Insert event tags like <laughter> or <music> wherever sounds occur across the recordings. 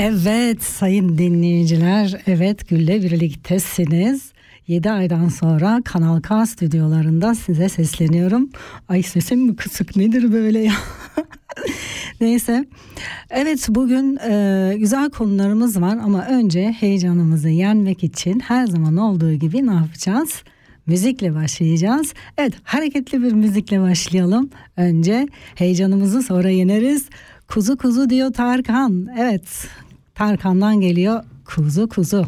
Evet sayın dinleyiciler, evet Gül'le birliktesiniz. 7 aydan sonra Kanal K stüdyolarında size sesleniyorum. Ay sesim mi kısık nedir böyle ya? <laughs> Neyse. Evet bugün e, güzel konularımız var ama önce heyecanımızı yenmek için her zaman olduğu gibi ne yapacağız? Müzikle başlayacağız. Evet hareketli bir müzikle başlayalım. Önce heyecanımızı sonra yeneriz. Kuzu kuzu diyor Tarkan. Evet Tarkan'dan geliyor kuzu kuzu.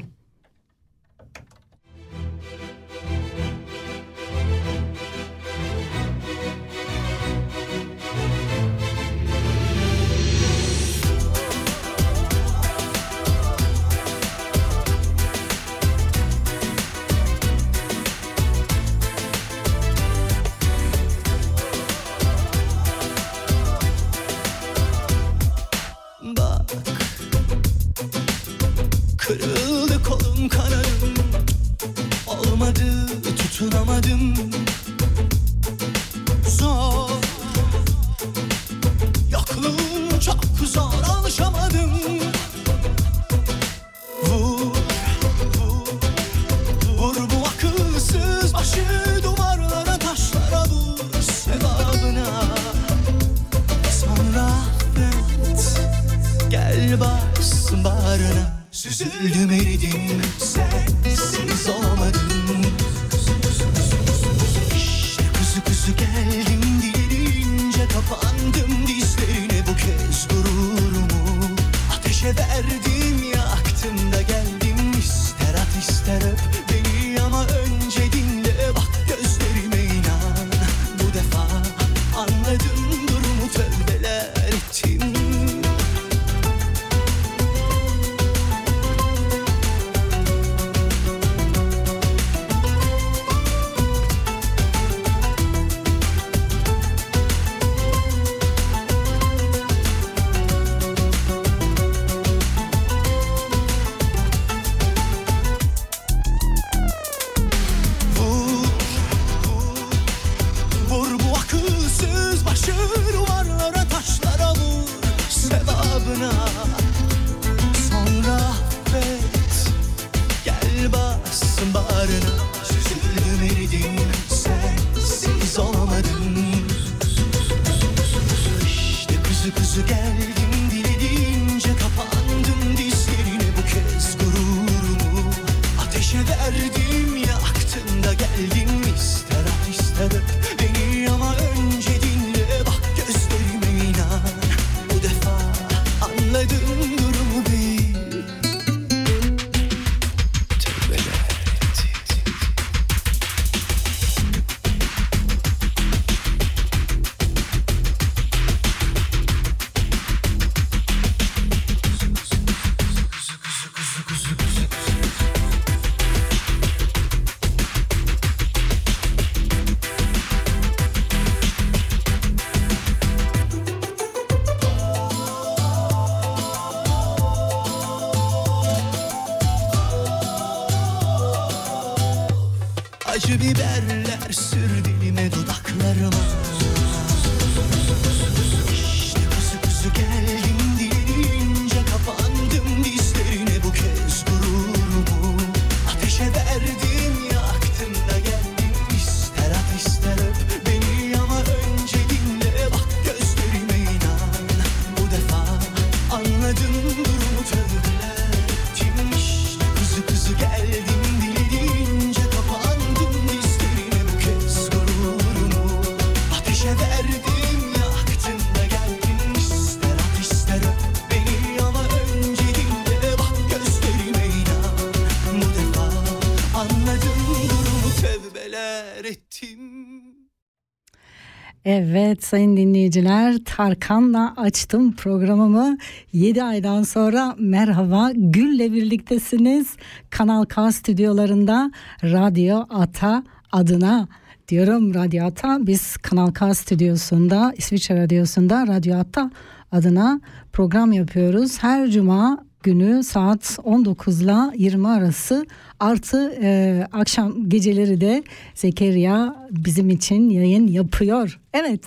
Evet sayın dinleyiciler Tarkan'la açtım programımı. 7 aydan sonra merhaba Gül'le birliktesiniz. Kanal K stüdyolarında Radyo Ata adına diyorum. Radyo Ata biz Kanal K stüdyosunda İsviçre Radyosu'nda Radyo Ata adına program yapıyoruz. Her cuma günü saat 19 ile 20 arası artı e, akşam geceleri de Zekeriya bizim için yayın yapıyor. Evet.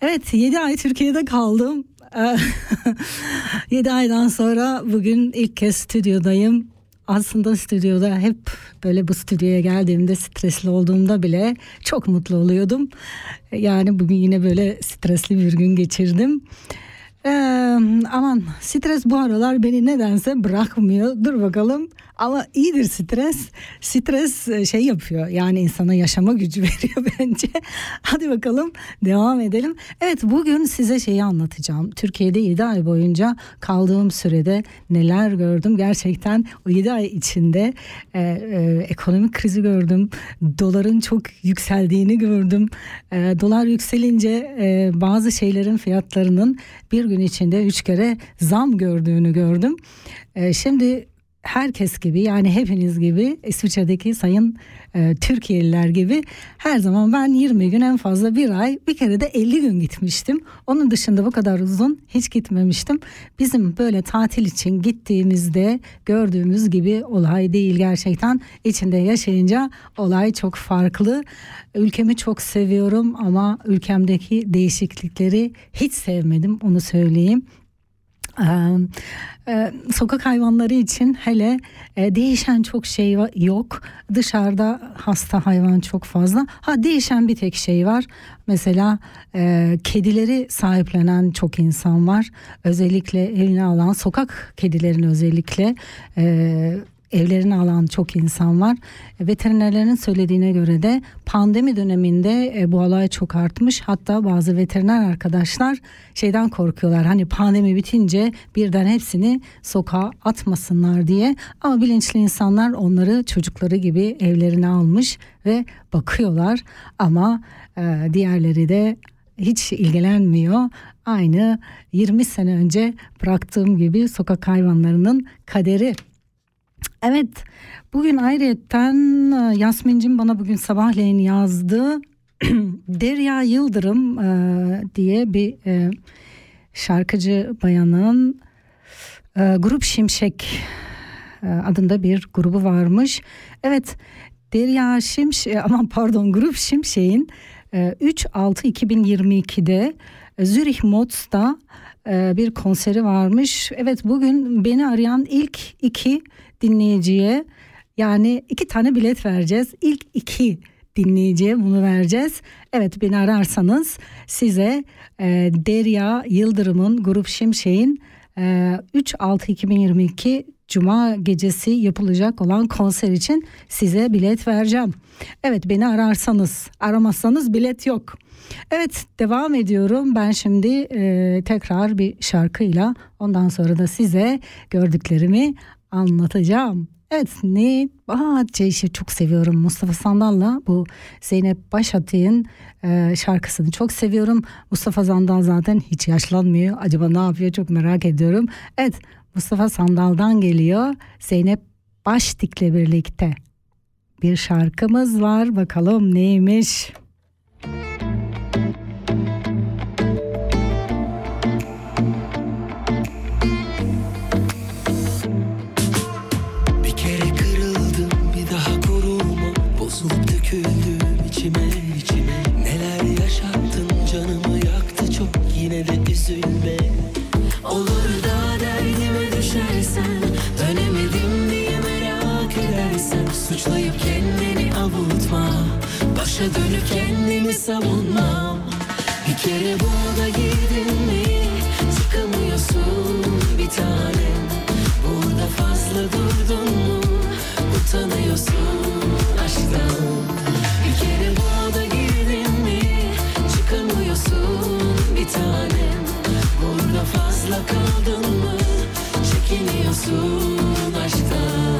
Evet 7 ay Türkiye'de kaldım. <laughs> 7 aydan sonra bugün ilk kez stüdyodayım. Aslında stüdyoda hep böyle bu stüdyoya geldiğimde stresli olduğumda bile çok mutlu oluyordum. Yani bugün yine böyle stresli bir gün geçirdim. Ee, aman stres bu aralar beni nedense bırakmıyor. Dur bakalım. Ama iyidir stres. Stres e, şey yapıyor. Yani insana yaşama gücü <laughs> veriyor bence. Hadi bakalım devam edelim. Evet bugün size şeyi anlatacağım. Türkiye'de 7 ay boyunca kaldığım sürede neler gördüm. Gerçekten o 7 ay içinde e, e, ekonomik krizi gördüm. Doların çok yükseldiğini gördüm. E, dolar yükselince e, bazı şeylerin fiyatlarının bir gün içinde üç kere zam gördüğünü gördüm. E, şimdi herkes gibi yani hepiniz gibi İsviçre'deki sayın e, Türkiye'liler gibi her zaman ben 20 gün en fazla bir ay bir kere de 50 gün gitmiştim. Onun dışında bu kadar uzun hiç gitmemiştim. Bizim böyle tatil için gittiğimizde gördüğümüz gibi olay değil gerçekten. içinde yaşayınca olay çok farklı. Ülkemi çok seviyorum ama ülkemdeki değişiklikleri hiç sevmedim onu söyleyeyim. Ee, sokak hayvanları için hele e, değişen çok şey yok. Dışarıda hasta hayvan çok fazla. Ha değişen bir tek şey var. Mesela e, kedileri sahiplenen çok insan var. Özellikle evine alan sokak kedilerin özellikle e, evlerini alan çok insan var. Veterinerlerin söylediğine göre de pandemi döneminde e, bu olay çok artmış. Hatta bazı veteriner arkadaşlar şeyden korkuyorlar. Hani pandemi bitince birden hepsini sokağa atmasınlar diye. Ama bilinçli insanlar onları çocukları gibi evlerine almış ve bakıyorlar. Ama e, diğerleri de hiç ilgilenmiyor. Aynı 20 sene önce bıraktığım gibi sokak hayvanlarının kaderi. Evet bugün ayrıyetten e, Yasmin'cim bana bugün sabahleyin yazdı. <clears throat> Derya Yıldırım e, diye bir e, şarkıcı bayanın e, Grup Şimşek e, adında bir grubu varmış. Evet Derya Şimşek aman pardon Grup Şimşek'in e, 3-6-2022'de Zürich Motz'ta e, bir konseri varmış. Evet bugün beni arayan ilk iki dinleyiciye yani iki tane bilet vereceğiz. İlk iki dinleyiciye bunu vereceğiz. Evet beni ararsanız size e, Derya Yıldırım'ın Grup Şimşek'in e, 3-6-2022 Cuma gecesi yapılacak olan konser için size bilet vereceğim. Evet beni ararsanız aramazsanız bilet yok. Evet devam ediyorum. Ben şimdi e, tekrar bir şarkıyla ondan sonra da size gördüklerimi anlatacağım. Evet ne Aa, Ceyş'i çok seviyorum Mustafa Sandal'la bu Zeynep Başatı'nın e, şarkısını çok seviyorum. Mustafa Sandal zaten hiç yaşlanmıyor. Acaba ne yapıyor çok merak ediyorum. Evet Mustafa Sandal'dan geliyor Zeynep Baştik'le birlikte bir şarkımız var. Bakalım neymiş? Başa dönüp kendimi savunmam Bir kere burada girdin mi Çıkamıyorsun bir tanem Burada fazla durdun mu Utanıyorsun aşktan. Bir kere burada girdin mi Çıkamıyorsun bir tanem Fazla kaldın mı? Çekiniyorsun aşktan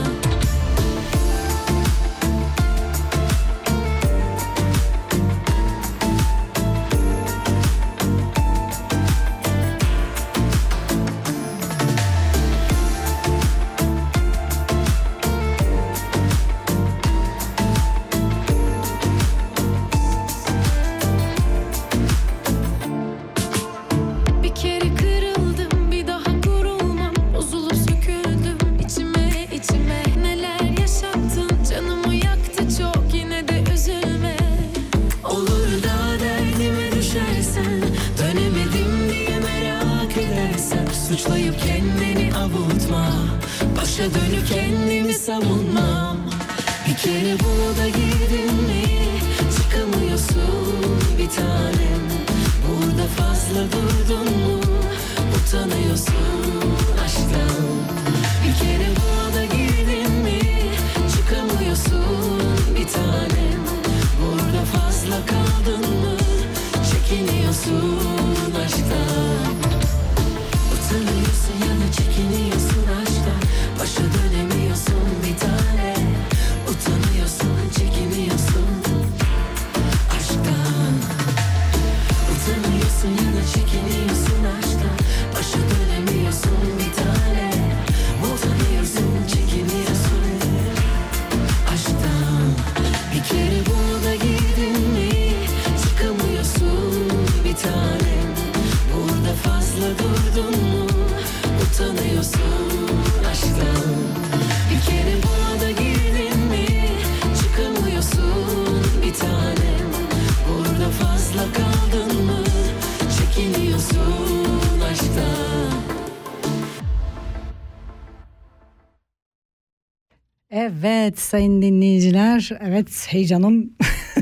Evet sayın dinleyiciler, evet heyecanım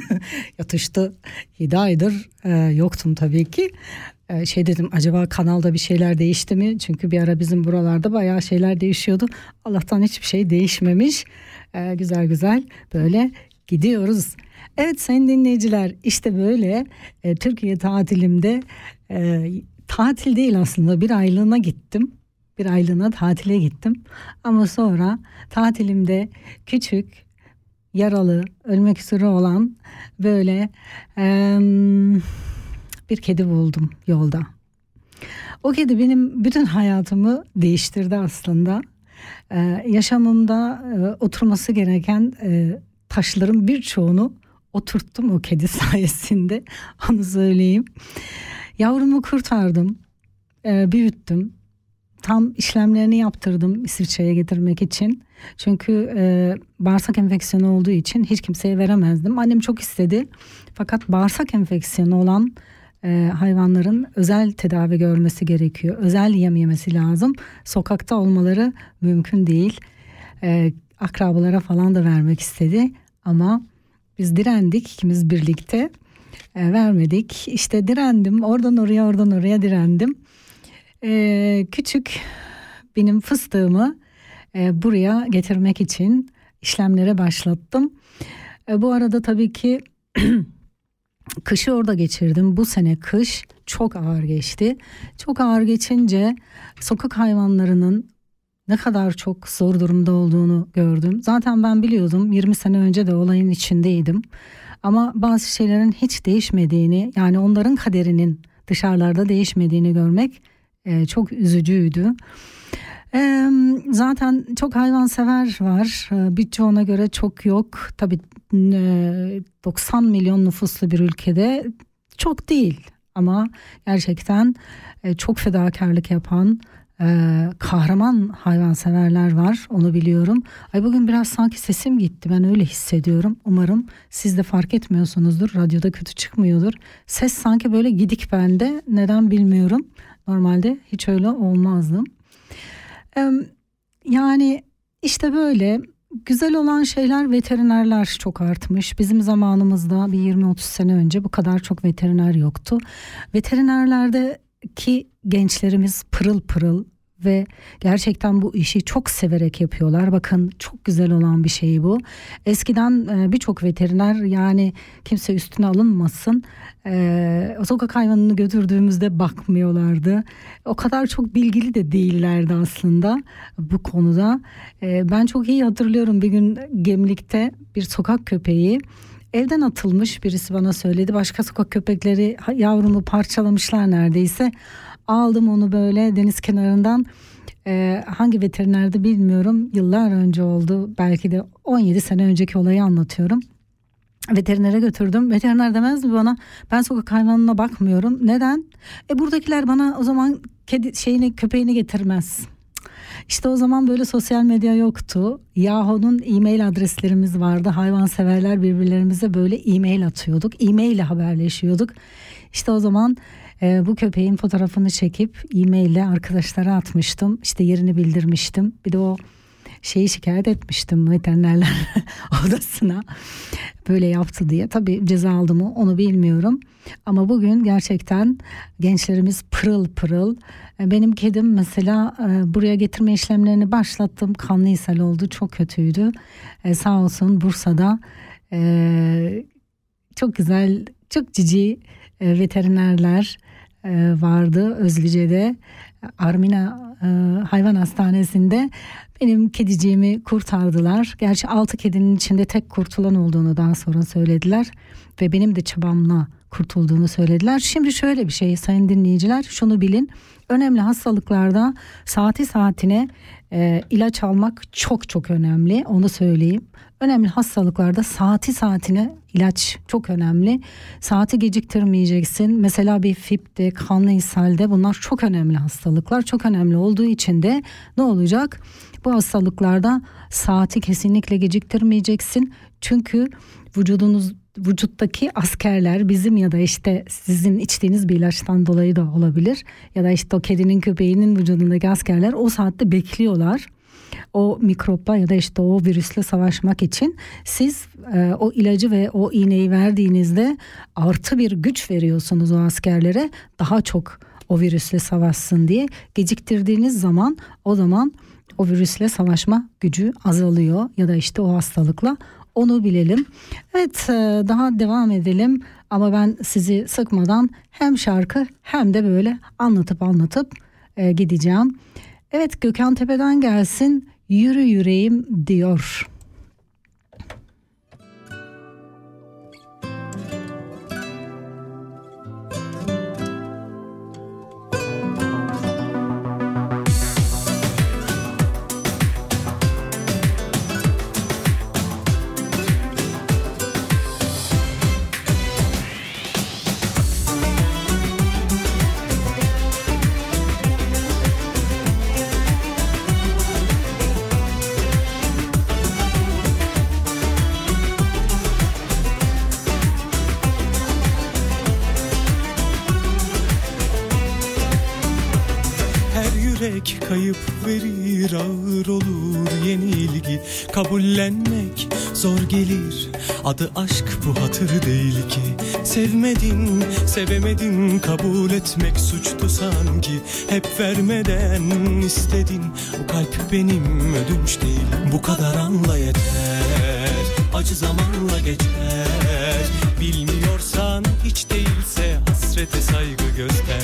<laughs> yatıştı. 7 aydır e, yoktum tabii ki. E, şey dedim acaba kanalda bir şeyler değişti mi? Çünkü bir ara bizim buralarda bayağı şeyler değişiyordu. Allah'tan hiçbir şey değişmemiş. E, güzel güzel böyle gidiyoruz. Evet sayın dinleyiciler işte böyle e, Türkiye tatilimde e, tatil değil aslında bir aylığına gittim bir aylığına tatile gittim. Ama sonra tatilimde küçük, yaralı, ölmek üzere olan böyle em, bir kedi buldum yolda. O kedi benim bütün hayatımı değiştirdi aslında. Ee, yaşamımda e, oturması gereken e, taşların birçoğunu oturttum o kedi <laughs> sayesinde. Onu söyleyeyim. Yavrumu kurtardım, e, büyüttüm tam işlemlerini yaptırdım İsviçre'ye getirmek için. Çünkü e, bağırsak enfeksiyonu olduğu için hiç kimseye veremezdim. Annem çok istedi. Fakat bağırsak enfeksiyonu olan e, hayvanların özel tedavi görmesi gerekiyor. Özel yem yemesi lazım. Sokakta olmaları mümkün değil. E, akrabalara falan da vermek istedi. Ama biz direndik ikimiz birlikte. E, vermedik. İşte direndim. Oradan oraya oradan oraya direndim. Ee, küçük benim fıstığımı e, buraya getirmek için işlemlere başlattım. E, bu arada tabii ki <clears throat> kışı orada geçirdim. Bu sene kış çok ağır geçti. Çok ağır geçince sokak hayvanlarının ne kadar çok zor durumda olduğunu gördüm. Zaten ben biliyordum 20 sene önce de olayın içindeydim. Ama bazı şeylerin hiç değişmediğini yani onların kaderinin dışarılarda değişmediğini görmek e, çok üzücüydü. E, zaten çok hayvansever var. E, birçoğuna göre çok yok. Tabii e, 90 milyon nüfuslu bir ülkede çok değil. Ama gerçekten e, çok fedakarlık yapan e, kahraman hayvanseverler var. Onu biliyorum. Ay bugün biraz sanki sesim gitti. Ben öyle hissediyorum. Umarım siz de fark etmiyorsunuzdur. Radyoda kötü çıkmıyordur. Ses sanki böyle gidik bende. Neden bilmiyorum. Normalde hiç öyle olmazdım. Yani işte böyle güzel olan şeyler veterinerler çok artmış. Bizim zamanımızda bir 20-30 sene önce bu kadar çok veteriner yoktu. Veterinerlerdeki gençlerimiz pırıl pırıl ve gerçekten bu işi çok severek yapıyorlar. Bakın çok güzel olan bir şey bu. Eskiden e, birçok veteriner yani kimse üstüne alınmasın. E, sokak hayvanını götürdüğümüzde bakmıyorlardı. O kadar çok bilgili de değillerdi aslında bu konuda. E, ben çok iyi hatırlıyorum bir gün Gemlik'te bir sokak köpeği evden atılmış birisi bana söyledi. Başka sokak köpekleri yavrumu parçalamışlar neredeyse. Aldım onu böyle deniz kenarından ee, hangi veterinerde bilmiyorum yıllar önce oldu belki de 17 sene önceki olayı anlatıyorum. Veterinere götürdüm. Veteriner demez mi bana ben sokak hayvanına bakmıyorum. Neden? E buradakiler bana o zaman kedi şeyini köpeğini getirmez. İşte o zaman böyle sosyal medya yoktu. Yahoo'nun e-mail adreslerimiz vardı. Hayvanseverler birbirlerimize böyle e-mail atıyorduk. E-mail ile haberleşiyorduk. İşte o zaman E, bu köpeğin fotoğrafını çekip e-mail ile arkadaşlara atmıştım. İşte yerini bildirmiştim. Bir de o şeyi şikayet etmiştim veterinerler <laughs> odasına böyle yaptı diye. Tabii ceza aldı mı onu bilmiyorum. Ama bugün gerçekten gençlerimiz pırıl pırıl. E, Benim kedim mesela e, buraya getirme işlemlerini başlattım. Kanlı ishal oldu çok kötüydü. E, sağ olsun Bursa'da e, çok güzel çok cici e, veterinerler vardı Özlüce'de. Armina e, Hayvan Hastanesi'nde benim kediciğimi kurtardılar. Gerçi altı kedinin içinde tek kurtulan olduğunu daha sonra söylediler. Ve benim de çabamla kurtulduğunu söylediler. Şimdi şöyle bir şey sayın dinleyiciler şunu bilin. Önemli hastalıklarda saati saatine e, ilaç almak çok çok önemli onu söyleyeyim. Önemli hastalıklarda saati saatine ilaç çok önemli. Saati geciktirmeyeceksin. Mesela bir FIP'te, kanlı ishalde bunlar çok önemli hastalıklar. Çok önemli olduğu için de ne olacak? Bu hastalıklarda saati kesinlikle geciktirmeyeceksin. Çünkü vücudunuz vücuttaki askerler bizim ya da işte sizin içtiğiniz bir ilaçtan dolayı da olabilir ya da işte o kedinin köpeğinin vücudundaki askerler o saatte bekliyorlar o mikropla ya da işte o virüsle savaşmak için siz e, o ilacı ve o iğneyi verdiğinizde artı bir güç veriyorsunuz o askerlere daha çok o virüsle savaşsın diye geciktirdiğiniz zaman o zaman o virüsle savaşma gücü azalıyor ya da işte o hastalıkla onu bilelim. Evet e, daha devam edelim ama ben sizi sıkmadan hem şarkı hem de böyle anlatıp anlatıp e, gideceğim. Evet Gökhan Tepe'den gelsin yürü yüreğim diyor. Gelir. Adı aşk bu hatır değil ki. Sevmedin sevemedin kabul etmek suçtu sanki. Hep vermeden istedin. Bu kalp benim ödünç değil. Bu kadar anla yeter. Acı zamanla geçer. Bilmiyorsan hiç değilse hasrete saygı göster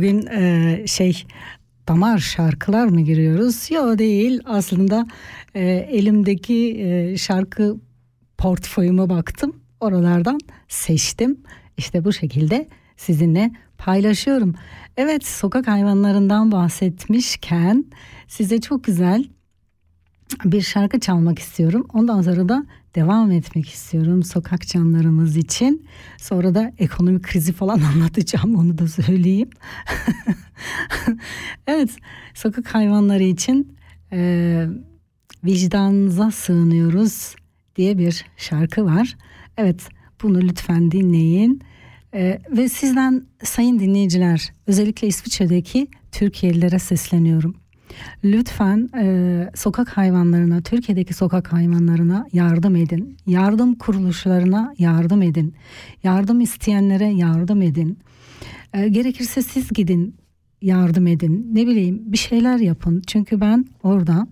Bugün e, şey damar şarkılar mı giriyoruz? Yok değil. Aslında e, elimdeki e, şarkı portföyüme baktım. Oralardan seçtim. İşte bu şekilde sizinle paylaşıyorum. Evet sokak hayvanlarından bahsetmişken size çok güzel bir şarkı çalmak istiyorum. Ondan sonra da devam etmek istiyorum sokak canlarımız için. Sonra da ekonomik krizi falan <laughs> anlatacağım onu da söyleyeyim. <laughs> evet sokak hayvanları için e, vicdanınıza sığınıyoruz diye bir şarkı var. Evet bunu lütfen dinleyin. E, ve sizden sayın dinleyiciler özellikle İsviçre'deki Türkiye'lilere sesleniyorum. Lütfen e, sokak hayvanlarına, Türkiye'deki sokak hayvanlarına yardım edin. Yardım kuruluşlarına yardım edin. Yardım isteyenlere yardım edin. E, gerekirse siz gidin yardım edin. Ne bileyim bir şeyler yapın. Çünkü ben orada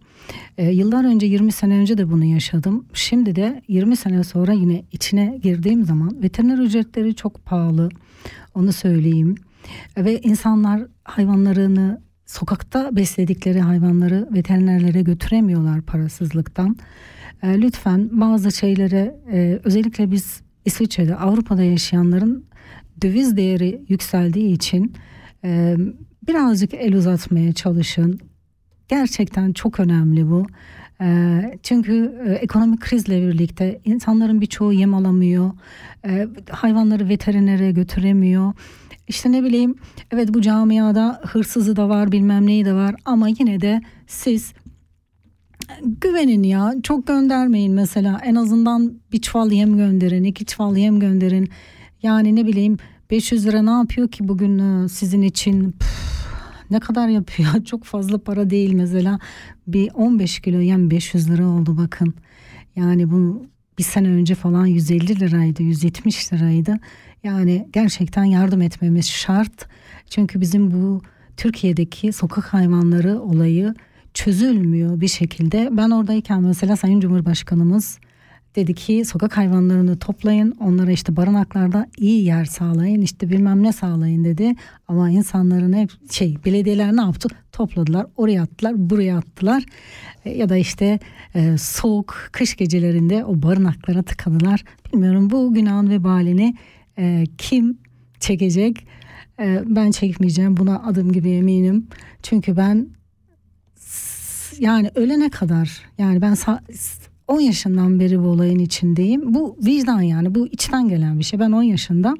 e, yıllar önce 20 sene önce de bunu yaşadım. Şimdi de 20 sene sonra yine içine girdiğim zaman veteriner ücretleri çok pahalı. Onu söyleyeyim. E, ve insanlar hayvanlarını sokakta besledikleri hayvanları veterinerlere götüremiyorlar parasızlıktan. E, lütfen bazı şeylere e, özellikle biz İsviçre'de Avrupa'da yaşayanların döviz değeri yükseldiği için e, birazcık el uzatmaya çalışın. Gerçekten çok önemli bu. E, çünkü e, ekonomik krizle birlikte insanların birçoğu yem alamıyor. E, hayvanları veterinere götüremiyor. İşte ne bileyim evet bu camiada hırsızı da var bilmem neyi de var ama yine de siz güvenin ya çok göndermeyin mesela. En azından bir çuval yem gönderin iki çuval yem gönderin. Yani ne bileyim 500 lira ne yapıyor ki bugün e, sizin için? Ne kadar yapıyor? <laughs> Çok fazla para değil mesela. Bir 15 kilo yem 500 lira oldu bakın. Yani bu bir sene önce falan 150 liraydı 170 liraydı yani gerçekten yardım etmemiz şart çünkü bizim bu Türkiye'deki sokak hayvanları olayı çözülmüyor bir şekilde. Ben oradayken mesela Sayın Cumhurbaşkanımız dedi ki sokak hayvanlarını toplayın onlara işte barınaklarda iyi yer sağlayın işte bilmem ne sağlayın dedi. Ama insanların hep şey belediyeler ne yaptı topladılar oraya attılar buraya attılar E, ya da işte e, soğuk kış gecelerinde o barınaklara tıkadılar. Bilmiyorum bu günahın vebalini e, kim çekecek? E, ben çekmeyeceğim buna adım gibi eminim. Çünkü ben yani ölene kadar yani ben 10 yaşından beri bu olayın içindeyim. Bu vicdan yani bu içten gelen bir şey. Ben 10 yaşında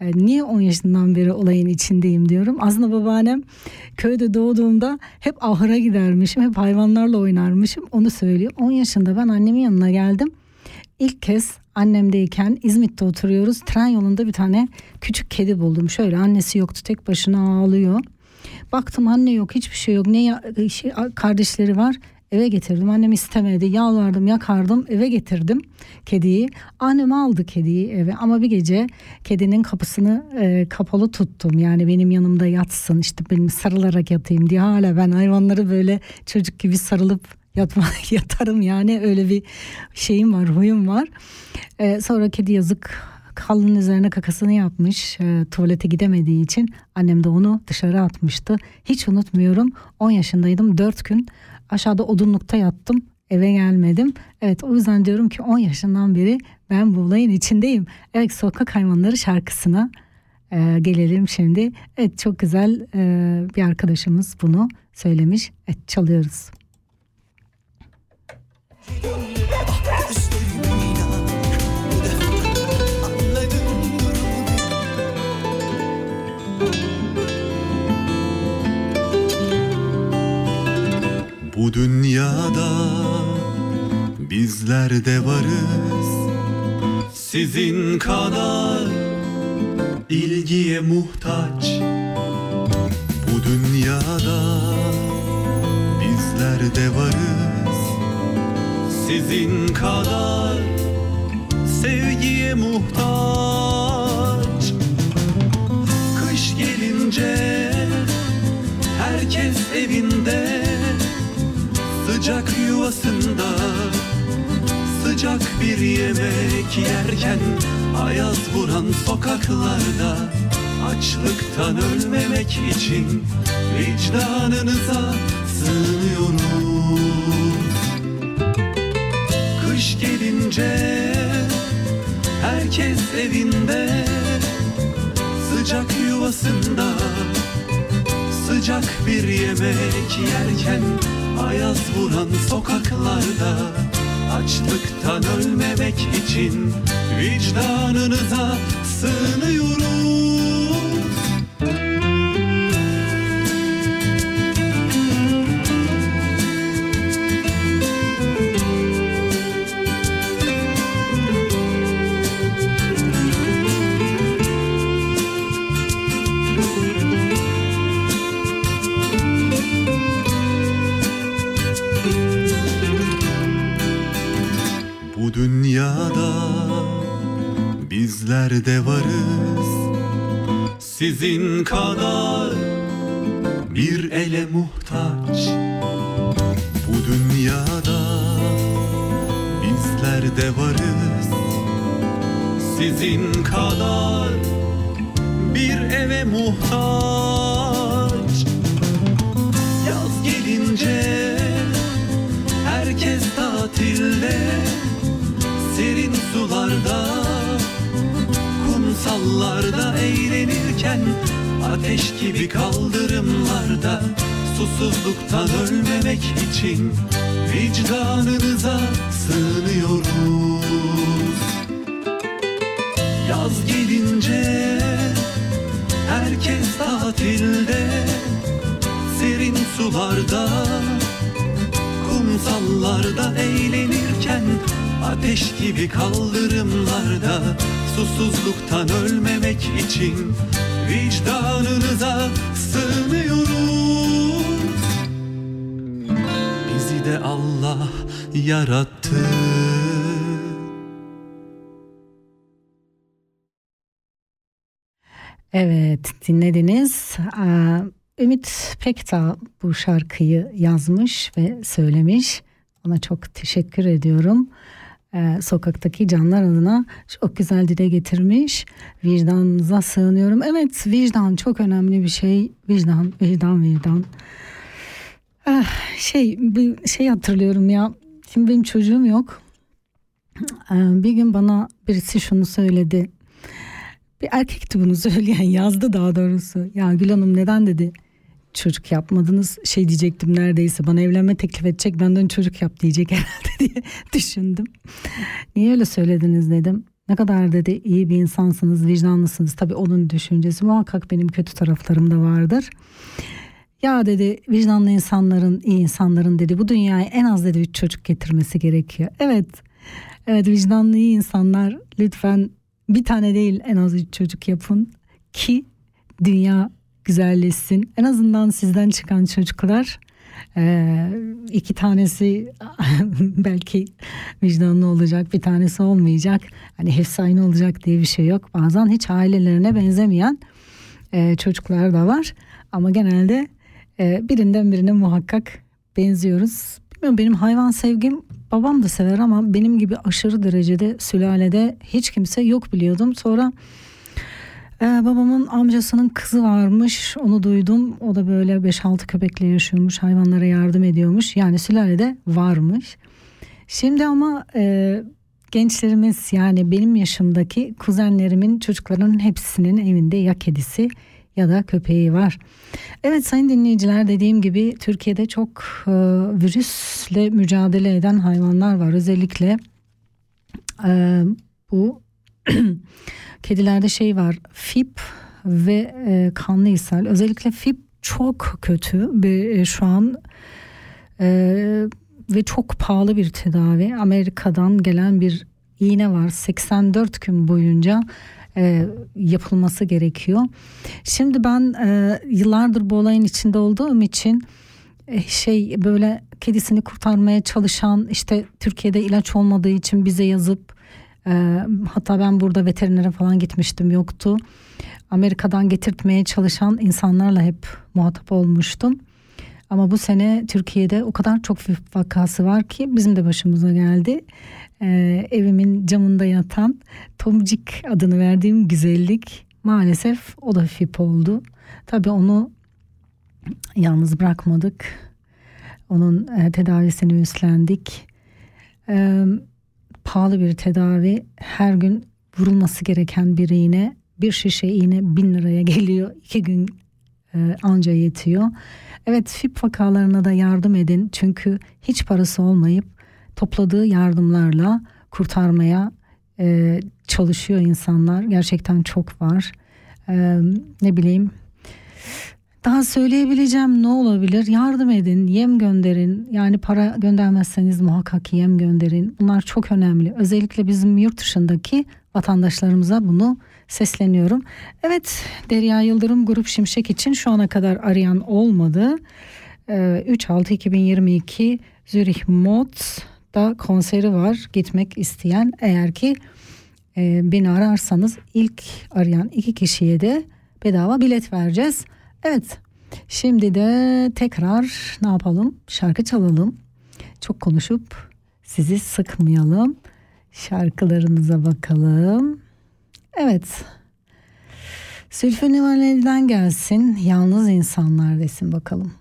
e, niye 10 yaşından beri olayın içindeyim diyorum. Aslında babaannem köyde doğduğumda hep ahıra gidermişim. Hep hayvanlarla oynarmışım. Onu söylüyor. 10 yaşında ben annemin yanına geldim. İlk kez annemdeyken İzmit'te oturuyoruz. Tren yolunda bir tane küçük kedi buldum. Şöyle annesi yoktu tek başına ağlıyor. Baktım anne yok hiçbir şey yok. Ne şey, kardeşleri var. Eve getirdim. Annem istemedi. Yalvardım, yakardım. Eve getirdim kediyi. Annem aldı kediyi eve ama bir gece kedinin kapısını e, kapalı tuttum. Yani benim yanımda yatsın işte benim sarılarak yatayım diye. Hala ben hayvanları böyle çocuk gibi sarılıp yatma, <laughs> yatarım yani öyle bir şeyim var, huyum var. E, sonra kedi yazık halının üzerine kakasını yapmış e, tuvalete gidemediği için annem de onu dışarı atmıştı. Hiç unutmuyorum 10 yaşındaydım 4 gün aşağıda odunlukta yattım eve gelmedim. Evet o yüzden diyorum ki 10 yaşından beri Ben bu olayın içindeyim. Evet sokak hayvanları şarkısına e, gelelim şimdi. Evet çok güzel e, bir arkadaşımız bunu söylemiş. Evet çalıyoruz. Gözlerim Bu dünyada bizler de varız. Sizin kadar ilgiye muhtaç. Bu dünyada bizler de varız. Sizin kadar sevgiye muhtaç. Kış gelince herkes evinde Sıcak yuvasında Sıcak bir yemek yerken Ayaz vuran sokaklarda Açlıktan ölmemek için Vicdanınıza sığınıyoruz Kış gelince Herkes evinde Sıcak yuvasında Sıcak bir yemek yerken Ayaz vuran sokaklarda Açlıktan ölmemek için Vicdanınıza sığınıyoruz bizler de varız? Sizin kadar bir ele muhtaç. Bu dünyada bizler de varız. Sizin kadar bir eve muhtaç. Yaz gelince herkes tatilde Serin sularda Kumsallarda eğlenirken Ateş gibi kaldırımlarda Susuzluktan ölmemek için Vicdanınıza sığınıyoruz. Yaz gelince Herkes tatilde Serin sularda Kumsallarda eğlenirken Ateş gibi kaldırımlarda Susuzluktan ölmemek için Vicdanınıza sığınıyoruz Bizi de Allah yarattı Evet dinlediniz. Ümit Pekta bu şarkıyı yazmış ve söylemiş. Ona çok teşekkür ediyorum. Ee, sokaktaki canlar adına çok güzel dile getirmiş. Vicdanınıza sığınıyorum. Evet vicdan çok önemli bir şey. Vicdan, vicdan, vicdan. Ah, şey bir şey hatırlıyorum ya. Şimdi benim çocuğum yok. Ee, bir gün bana birisi şunu söyledi. Bir erkekti bunu <laughs> söyleyen yazdı daha doğrusu. Ya Gül Hanım neden dedi çocuk yapmadınız şey diyecektim neredeyse bana evlenme teklif edecek benden çocuk yap diyecek <laughs> herhalde diye düşündüm. Niye öyle söylediniz dedim. Ne kadar dedi iyi bir insansınız vicdanlısınız. Tabii onun düşüncesi muhakkak benim kötü taraflarım da vardır. Ya dedi vicdanlı insanların iyi insanların dedi bu dünyaya en az dedi üç çocuk getirmesi gerekiyor. Evet evet vicdanlı iyi insanlar lütfen bir tane değil en az üç çocuk yapın ki dünya güzelleşsin. En azından sizden çıkan çocuklar e, iki tanesi <laughs> belki vicdanlı olacak bir tanesi olmayacak. Hani hepsi aynı olacak diye bir şey yok. Bazen hiç ailelerine benzemeyen e, çocuklar da var. Ama genelde e, birinden birine muhakkak benziyoruz. Bilmiyorum benim hayvan sevgim babam da sever ama benim gibi aşırı derecede sülalede hiç kimse yok biliyordum. Sonra e, babamın amcasının kızı varmış onu duydum. O da böyle 5-6 köpekle yaşıyormuş hayvanlara yardım ediyormuş. Yani sülalede varmış. Şimdi ama e, gençlerimiz yani benim yaşımdaki kuzenlerimin çocuklarının hepsinin evinde ya kedisi ya da köpeği var. Evet sayın dinleyiciler dediğim gibi Türkiye'de çok e, virüsle mücadele eden hayvanlar var. Özellikle e, bu <clears throat> kedilerde şey var FIP ve e, kanlı ishal. Özellikle FIP çok kötü ve e, şu an e, ve çok pahalı bir tedavi. Amerika'dan gelen bir iğne var. 84 gün boyunca e, yapılması gerekiyor. Şimdi ben e, yıllardır bu olayın içinde olduğum için e, şey böyle kedisini kurtarmaya çalışan işte Türkiye'de ilaç olmadığı için bize yazıp e, hatta ben burada veterinere falan gitmiştim yoktu. Amerika'dan getirtmeye çalışan insanlarla hep muhatap olmuştum. Ama bu sene Türkiye'de o kadar çok vakası var ki bizim de başımıza geldi. Ee, evimin camında yatan Tomcik adını verdiğim güzellik maalesef o da FİP oldu. Tabii onu yalnız bırakmadık. Onun e, tedavisini üstlendik. Ee, pahalı bir tedavi. Her gün vurulması gereken bir iğne. Bir şişe iğne bin liraya geliyor. <laughs> İki gün e, anca yetiyor. Evet FİP vakalarına da yardım edin. Çünkü hiç parası olmayıp topladığı yardımlarla kurtarmaya e, çalışıyor insanlar. Gerçekten çok var. E, ne bileyim daha söyleyebileceğim ne olabilir? Yardım edin, yem gönderin. Yani para göndermezseniz muhakkak yem gönderin. Bunlar çok önemli. Özellikle bizim yurt dışındaki vatandaşlarımıza bunu sesleniyorum. Evet Derya Yıldırım Grup Şimşek için şu ana kadar arayan olmadı. Ee, 3-6-2022 Zürich Mod'da konseri var. Gitmek isteyen eğer ki e, beni ararsanız ilk arayan iki kişiye de bedava bilet vereceğiz. Evet şimdi de tekrar ne yapalım şarkı çalalım. Çok konuşup sizi sıkmayalım. Şarkılarınıza bakalım. Evet. Sülfü Nivaleli'den gelsin. Yalnız insanlar desin bakalım.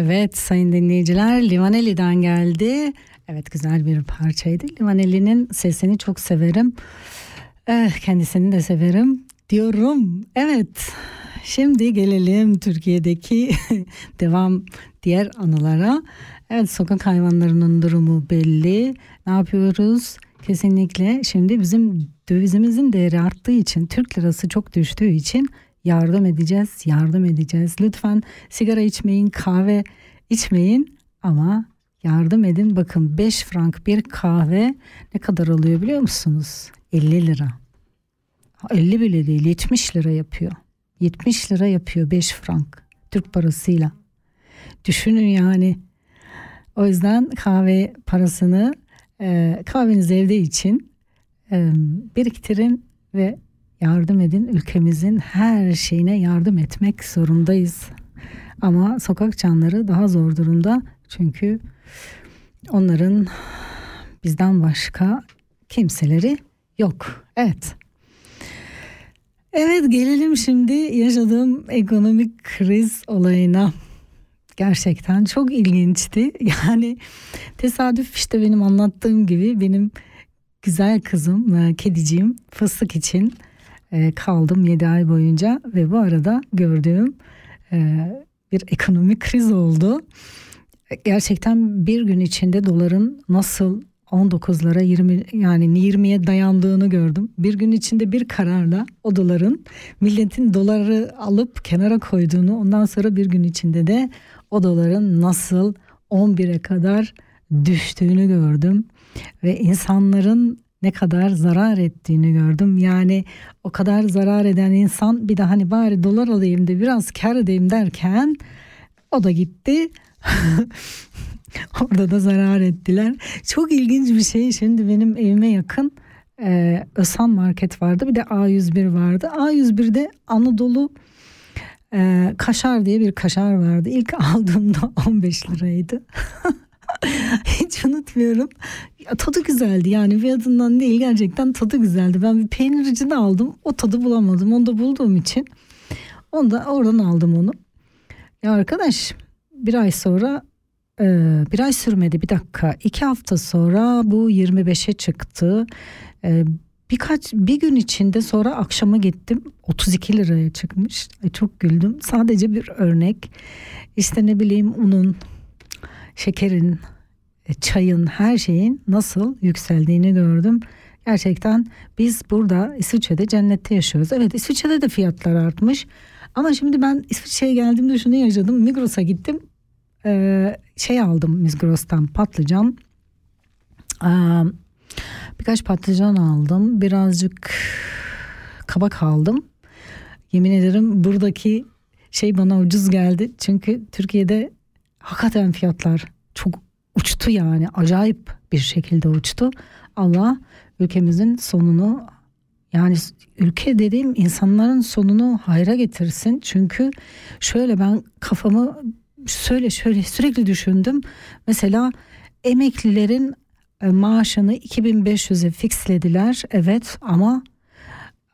Evet sayın dinleyiciler Livaneli'den geldi. Evet güzel bir parçaydı. Livaneli'nin sesini çok severim. Eh, kendisini de severim diyorum. Evet şimdi gelelim Türkiye'deki <laughs> devam diğer anılara. Evet sokak hayvanlarının durumu belli. Ne yapıyoruz? Kesinlikle şimdi bizim dövizimizin değeri arttığı için Türk lirası çok düştüğü için yardım edeceğiz, yardım edeceğiz. Lütfen sigara içmeyin, kahve içmeyin ama yardım edin. Bakın 5 frank bir kahve ne kadar alıyor biliyor musunuz? 50 lira. 50 bile değil 70 lira yapıyor. 70 lira yapıyor 5 frank Türk parasıyla. Düşünün yani. O yüzden kahve parasını e, kahvenizi evde için e, biriktirin ve yardım edin. Ülkemizin her şeyine yardım etmek zorundayız. Ama sokak canları daha zor durumda. Çünkü onların bizden başka kimseleri yok. Evet. Evet gelelim şimdi yaşadığım ekonomik kriz olayına. Gerçekten çok ilginçti. <laughs> Yani tesadüf işte benim anlattığım gibi benim güzel kızım, e, kediciğim fıstık için e, kaldım 7 ay boyunca ve bu arada gördüğüm e, bir ekonomik kriz oldu. Gerçekten bir gün içinde doların nasıl 19'lara 20 yani 20'ye dayandığını gördüm. Bir gün içinde bir kararla o doların milletin doları alıp kenara koyduğunu ondan sonra bir gün içinde de o doların nasıl 11'e kadar düştüğünü gördüm ve insanların ne kadar zarar ettiğini gördüm. Yani o kadar zarar eden insan bir de hani bari dolar alayım da biraz kar edeyim derken o da gitti. <laughs> Orada da zarar ettiler. Çok ilginç bir şey. Şimdi benim evime yakın e, Ösan Market vardı. Bir de A101 vardı. A101'de Anadolu e, kaşar diye bir kaşar vardı. İlk aldığımda <laughs> 15 liraydı. <laughs> <laughs> Hiç unutmuyorum. Ya, tadı güzeldi yani fiyatından değil gerçekten tadı güzeldi. Ben bir peynircide aldım. O tadı bulamadım. Onu da bulduğum için onu da oradan aldım onu. Ya arkadaş bir ay sonra e, bir ay sürmedi bir dakika. iki hafta sonra bu 25'e çıktı. E, birkaç bir gün içinde sonra akşama gittim 32 liraya çıkmış. Ay, çok güldüm. Sadece bir örnek. İşte ne bileyim unun, şekerin, e, çayın, her şeyin nasıl yükseldiğini gördüm. Gerçekten biz burada İsviçre'de cennette yaşıyoruz. Evet İsviçre'de de fiyatlar artmış. Ama şimdi ben İsviçre'ye geldiğimde şunu yaşadım. Migros'a gittim. Ee, şey aldım Migros'tan patlıcan. Ee, birkaç patlıcan aldım. Birazcık kabak aldım. Yemin ederim buradaki şey bana ucuz geldi. Çünkü Türkiye'de hakikaten fiyatlar çok uçtu yani. Acayip bir şekilde uçtu. Allah ülkemizin sonunu yani ülke dediğim insanların sonunu hayra getirsin. Çünkü şöyle ben kafamı şöyle şöyle sürekli düşündüm. Mesela emeklilerin e, maaşını 2500'e fixlediler. Evet ama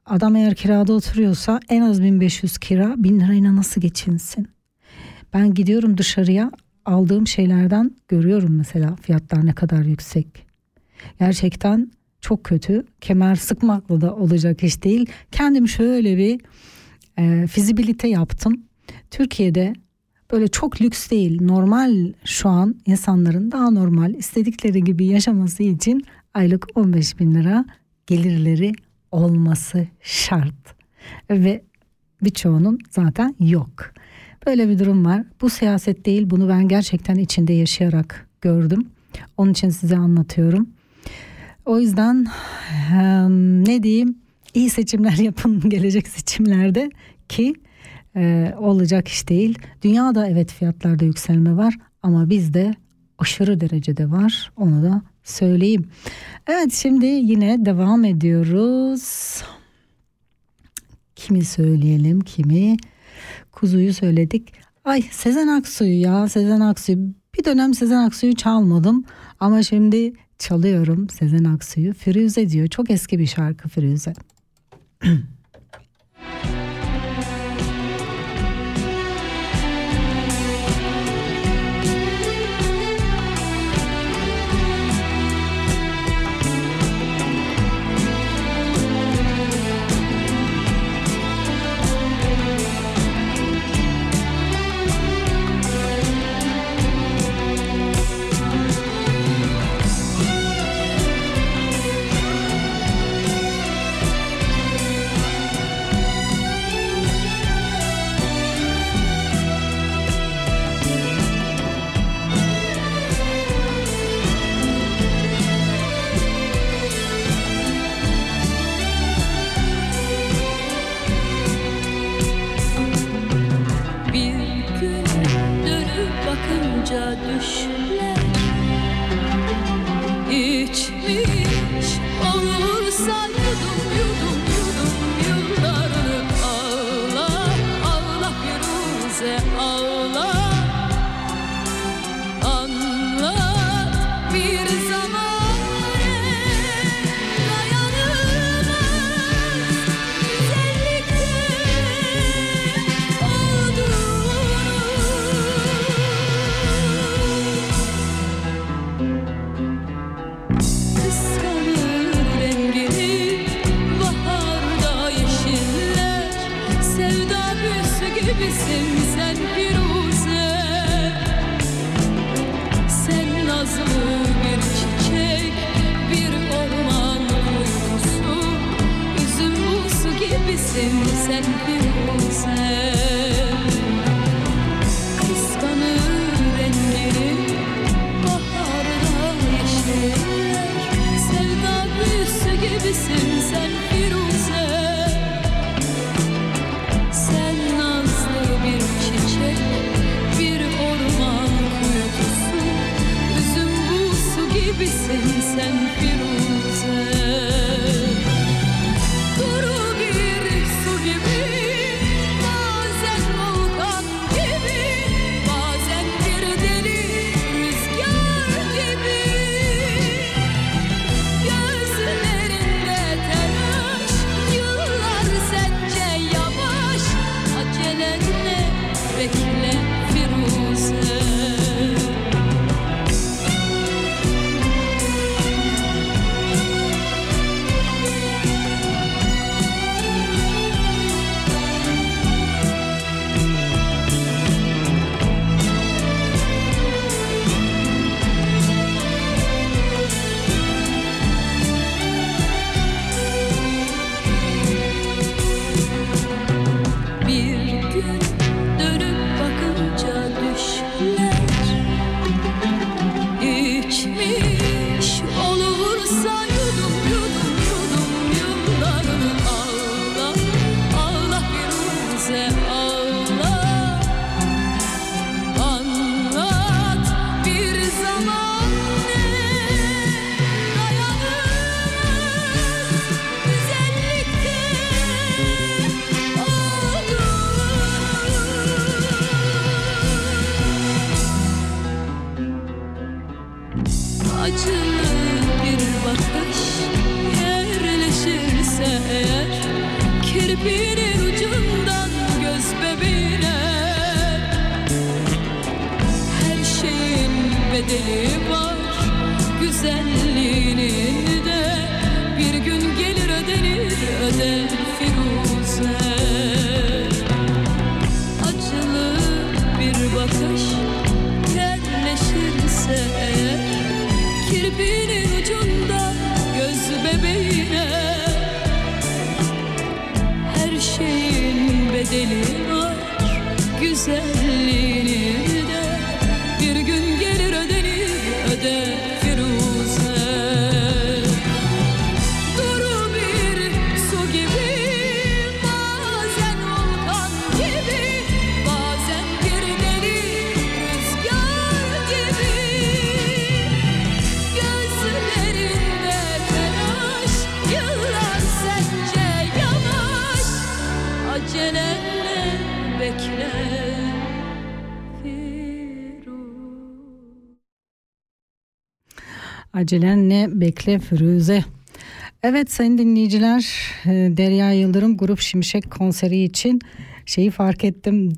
adam eğer kirada oturuyorsa en az 1500 kira 1000 lirayla nasıl geçinsin? Ben gidiyorum dışarıya aldığım şeylerden görüyorum mesela fiyatlar ne kadar yüksek. Gerçekten çok kötü. Kemer sıkmakla da olacak iş değil. Kendim şöyle bir e, fizibilite yaptım. Türkiye'de böyle çok lüks değil normal şu an insanların daha normal istedikleri gibi yaşaması için aylık 15 bin lira gelirleri olması şart. Ve birçoğunun zaten yok. Böyle bir durum var. Bu siyaset değil bunu ben gerçekten içinde yaşayarak gördüm. Onun için size anlatıyorum. O yüzden ne diyeyim iyi seçimler <laughs> yapın gelecek seçimlerde ki e, olacak iş değil. Dünyada evet fiyatlarda yükselme var ama bizde aşırı derecede var onu da söyleyeyim. Evet şimdi yine devam ediyoruz. Kimi söyleyelim kimi? Kuzuyu söyledik. Ay Sezen Aksu'yu ya Sezen Aksu'yu. Bir dönem Sezen Aksu'yu çalmadım ama şimdi çalıyorum Sezen Aksu'yu. Firuze diyor. Çok eski bir şarkı Firuze. <clears throat> düşler İçmiş olursa Acelenle bekle Firuze. Evet sayın dinleyiciler e, Derya Yıldırım Grup Şimşek konseri için şeyi fark ettim.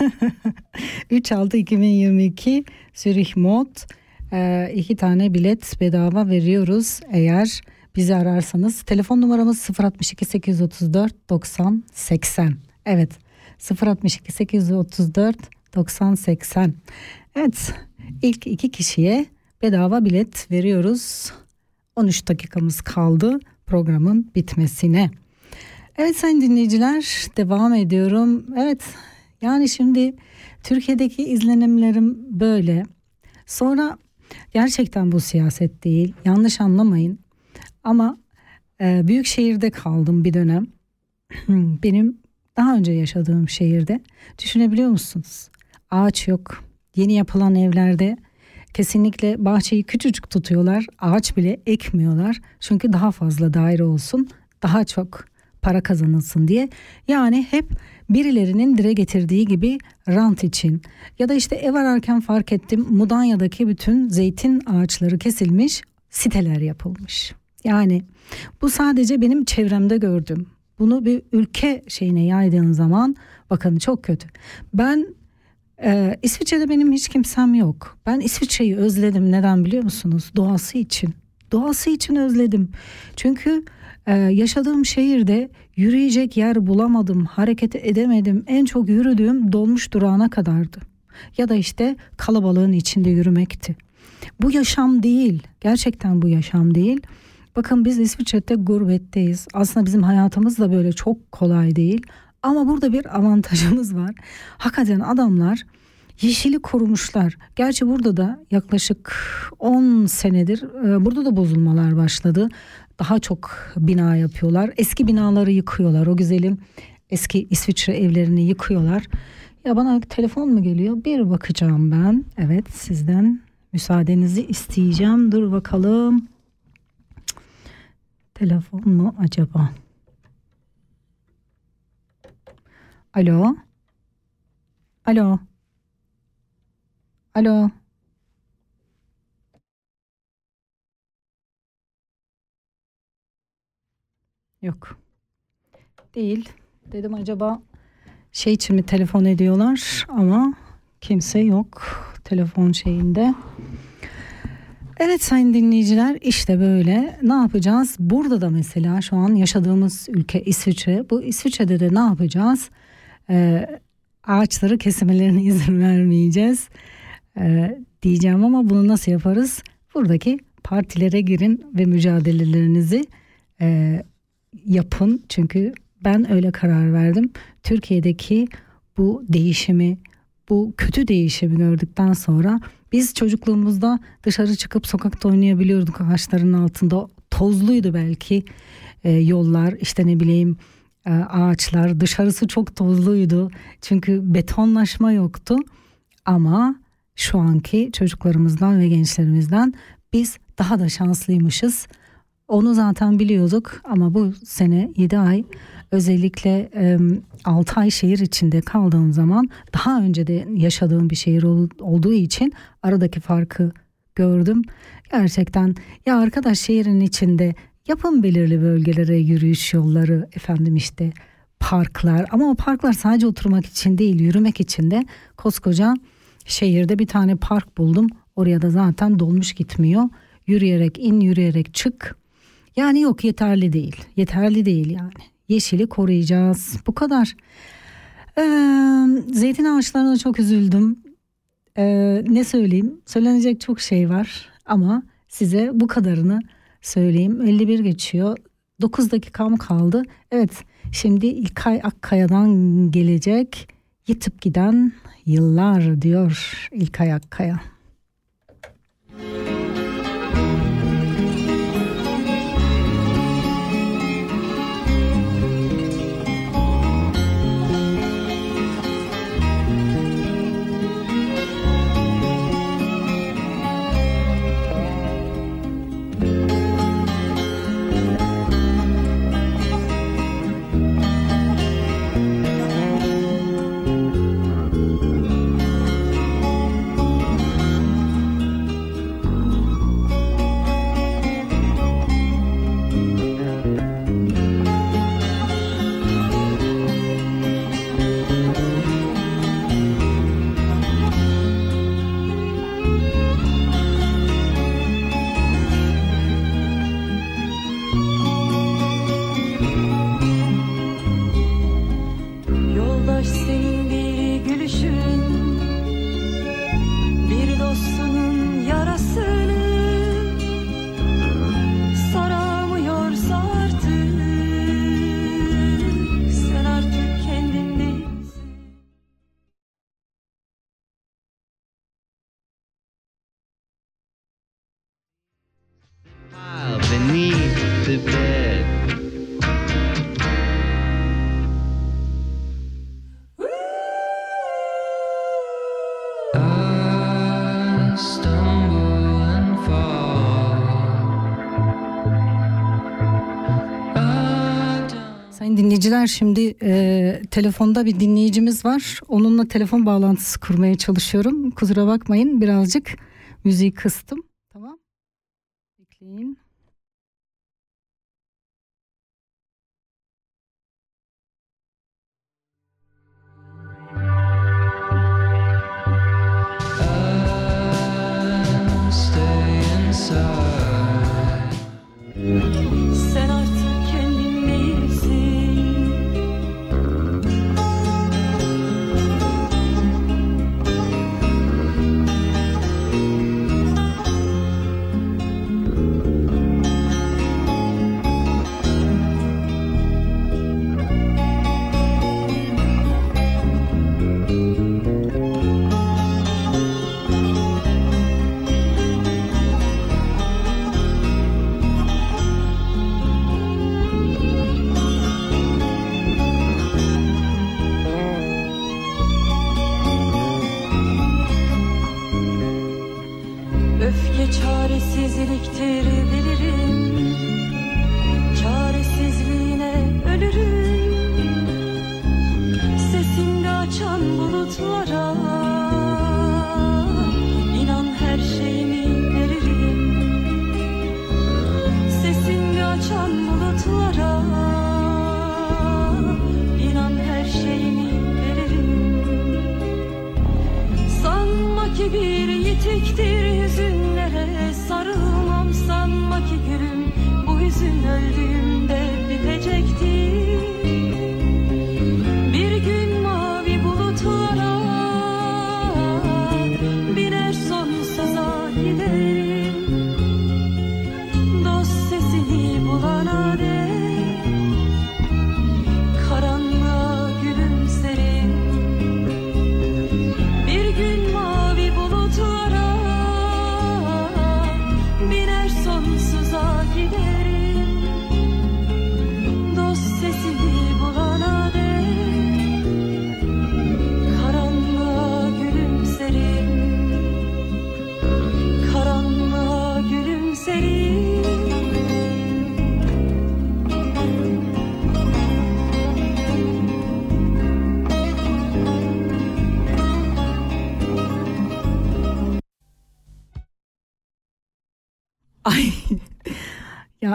<laughs> 3-6-2022 Zürich Mod e, iki tane bilet bedava veriyoruz eğer bizi ararsanız. Telefon numaramız 062 834 90 80. Evet 062 834 90 80. Evet ilk iki kişiye bedava bilet veriyoruz. 13 dakikamız kaldı programın bitmesine. Evet sayın dinleyiciler devam ediyorum. Evet yani şimdi Türkiye'deki izlenimlerim böyle. Sonra gerçekten bu siyaset değil yanlış anlamayın. Ama e, büyük şehirde kaldım bir dönem. <clears throat> Benim daha önce yaşadığım şehirde düşünebiliyor musunuz? Ağaç yok. Yeni yapılan evlerde kesinlikle bahçeyi küçücük tutuyorlar. Ağaç bile ekmiyorlar. Çünkü daha fazla daire olsun, daha çok para kazanılsın diye. Yani hep birilerinin dile getirdiği gibi rant için. Ya da işte ev ararken fark ettim Mudanya'daki bütün zeytin ağaçları kesilmiş, siteler yapılmış. Yani bu sadece benim çevremde gördüm. Bunu bir ülke şeyine yaydığın zaman bakın çok kötü. Ben ee, İsviçre'de benim hiç kimsem yok. Ben İsviçre'yi özledim. Neden biliyor musunuz? Doğası için. Doğası için özledim. Çünkü e, yaşadığım şehirde yürüyecek yer bulamadım, hareket edemedim. En çok yürüdüğüm dolmuş durağına kadardı. Ya da işte kalabalığın içinde yürümekti. Bu yaşam değil. Gerçekten bu yaşam değil. Bakın biz İsviçre'de gurbetteyiz. Aslında bizim hayatımız da böyle çok kolay değil. Ama burada bir avantajımız var. Hakikaten adamlar yeşili korumuşlar. Gerçi burada da yaklaşık 10 senedir e, burada da bozulmalar başladı. Daha çok bina yapıyorlar. Eski binaları yıkıyorlar. O güzelim eski İsviçre evlerini yıkıyorlar. Ya bana telefon mu geliyor? Bir bakacağım ben. Evet sizden müsaadenizi isteyeceğim. Dur bakalım. Telefon mu acaba? Alo. Alo. Alo. Yok. Değil. Dedim acaba şey için mi telefon ediyorlar ama kimse yok telefon şeyinde. Evet sayın dinleyiciler işte böyle ne yapacağız? Burada da mesela şu an yaşadığımız ülke İsviçre. Bu İsviçre'de de ne yapacağız? Ee, ağaçları kesmelerine <laughs> izin vermeyeceğiz ee, diyeceğim ama bunu nasıl yaparız? Buradaki partilere girin ve mücadelelerinizi e, yapın. Çünkü ben öyle karar verdim. Türkiye'deki bu değişimi, bu kötü değişimi gördükten sonra biz çocukluğumuzda dışarı çıkıp sokakta oynayabiliyorduk ağaçların altında. Tozluydu belki e, yollar işte ne bileyim e, ağaçlar dışarısı çok tozluydu. Çünkü betonlaşma yoktu. Ama şu anki çocuklarımızdan ve gençlerimizden biz daha da şanslıymışız. Onu zaten biliyorduk ama bu sene 7 ay özellikle e, 6 ay şehir içinde kaldığım zaman daha önce de yaşadığım bir şehir ol, olduğu için aradaki farkı gördüm. Gerçekten ya arkadaş şehrin içinde yapın belirli bölgelere yürüyüş yolları efendim işte parklar ama o parklar sadece oturmak için değil yürümek için de koskoca şehirde bir tane park buldum. Oraya da zaten dolmuş gitmiyor. Yürüyerek in yürüyerek çık. Yani yok yeterli değil. Yeterli değil yani. Yeşili koruyacağız. Bu kadar. Ee, zeytin ağaçlarına çok üzüldüm. Ee, ne söyleyeyim? Söylenecek çok şey var ama size bu kadarını söyleyeyim. 51 geçiyor. 9 dakikam kaldı. Evet şimdi İlkay Akkaya'dan gelecek yitip giden yıllar diyor İlkay Akkaya. Yoldaş Sayın dinleyiciler şimdi e, telefonda bir dinleyicimiz var. Onunla telefon bağlantısı kurmaya çalışıyorum. Kusura bakmayın birazcık müziği kıstım. Tamam. Bekleyin. Kekterim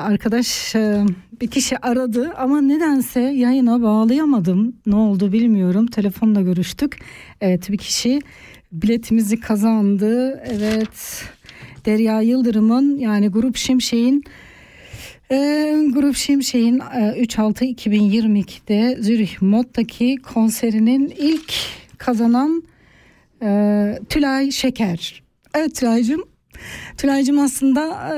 arkadaş e, bir kişi aradı ama nedense yayına bağlayamadım. Ne oldu bilmiyorum. Telefonla görüştük. Evet bir kişi biletimizi kazandı. Evet Derya Yıldırım'ın yani Grup Şimşek'in Ee, Grup Şimşek'in e, 3-6-2022'de Zürih Mod'daki konserinin ilk kazanan e, Tülay Şeker. Evet Tülay'cığım. Tülay'cığım aslında e,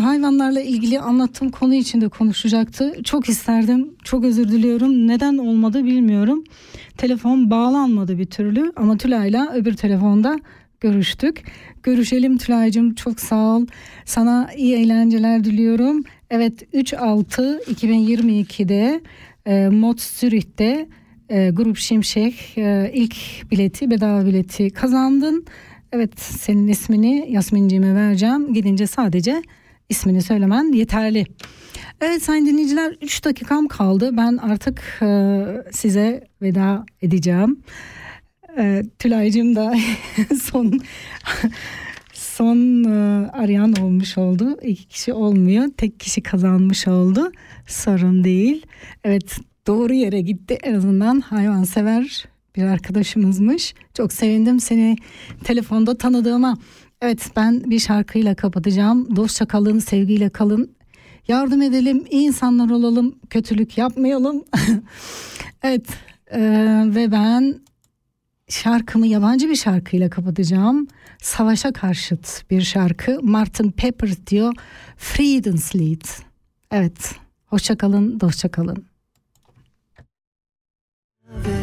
hayvanlarla ilgili anlattığım konu içinde konuşacaktı. Çok isterdim. Çok özür diliyorum. Neden olmadı bilmiyorum. Telefon bağlanmadı bir türlü ama Tülay'la öbür telefonda görüştük. Görüşelim Tülay'cığım çok sağ ol. Sana iyi eğlenceler diliyorum. Evet 3-6-2022'de e, Mod Zürih'te e, Grup Şimşek e, ilk bileti bedava bileti kazandın. Evet senin ismini Yasmin'ciğime vereceğim. Gidince sadece ismini söylemen yeterli. Evet sayın dinleyiciler 3 dakikam kaldı. Ben artık e, size veda edeceğim. E, Tülay'cığım da <laughs> son son e, arayan olmuş oldu. İki kişi olmuyor. Tek kişi kazanmış oldu. Sorun değil. Evet doğru yere gitti. En azından hayvansever bir arkadaşımızmış. Çok sevindim seni telefonda tanıdığıma. Evet ben bir şarkıyla kapatacağım. Dostça kalın, sevgiyle kalın. Yardım edelim, iyi insanlar olalım, kötülük yapmayalım. <laughs> evet e, ve ben şarkımı yabancı bir şarkıyla kapatacağım. Savaşa karşıt bir şarkı. Martin Pepper diyor Friedenslied. Evet hoşça kalın, dostça kalın. Wie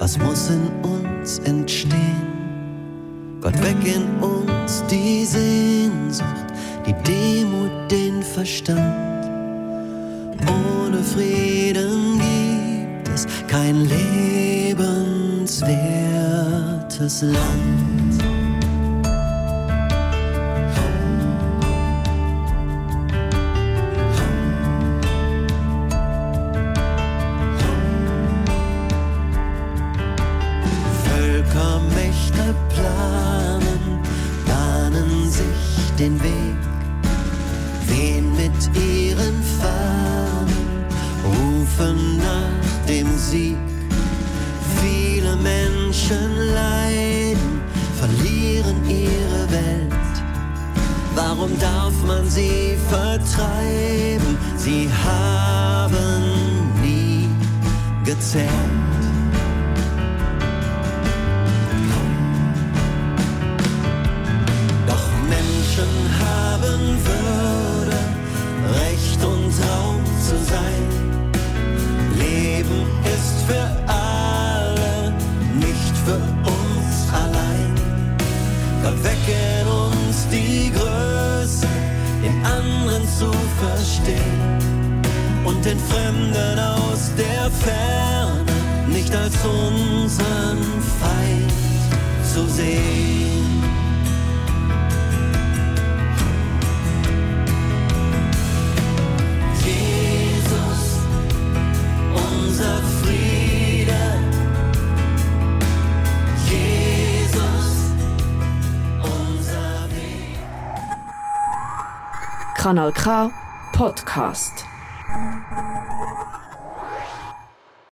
Was muss in uns entstehen? Gott weck in uns die Sehnsucht, die Demut, den Verstand. Ohne Frieden gibt es kein lebenswertes Land. Kanal K Podcast.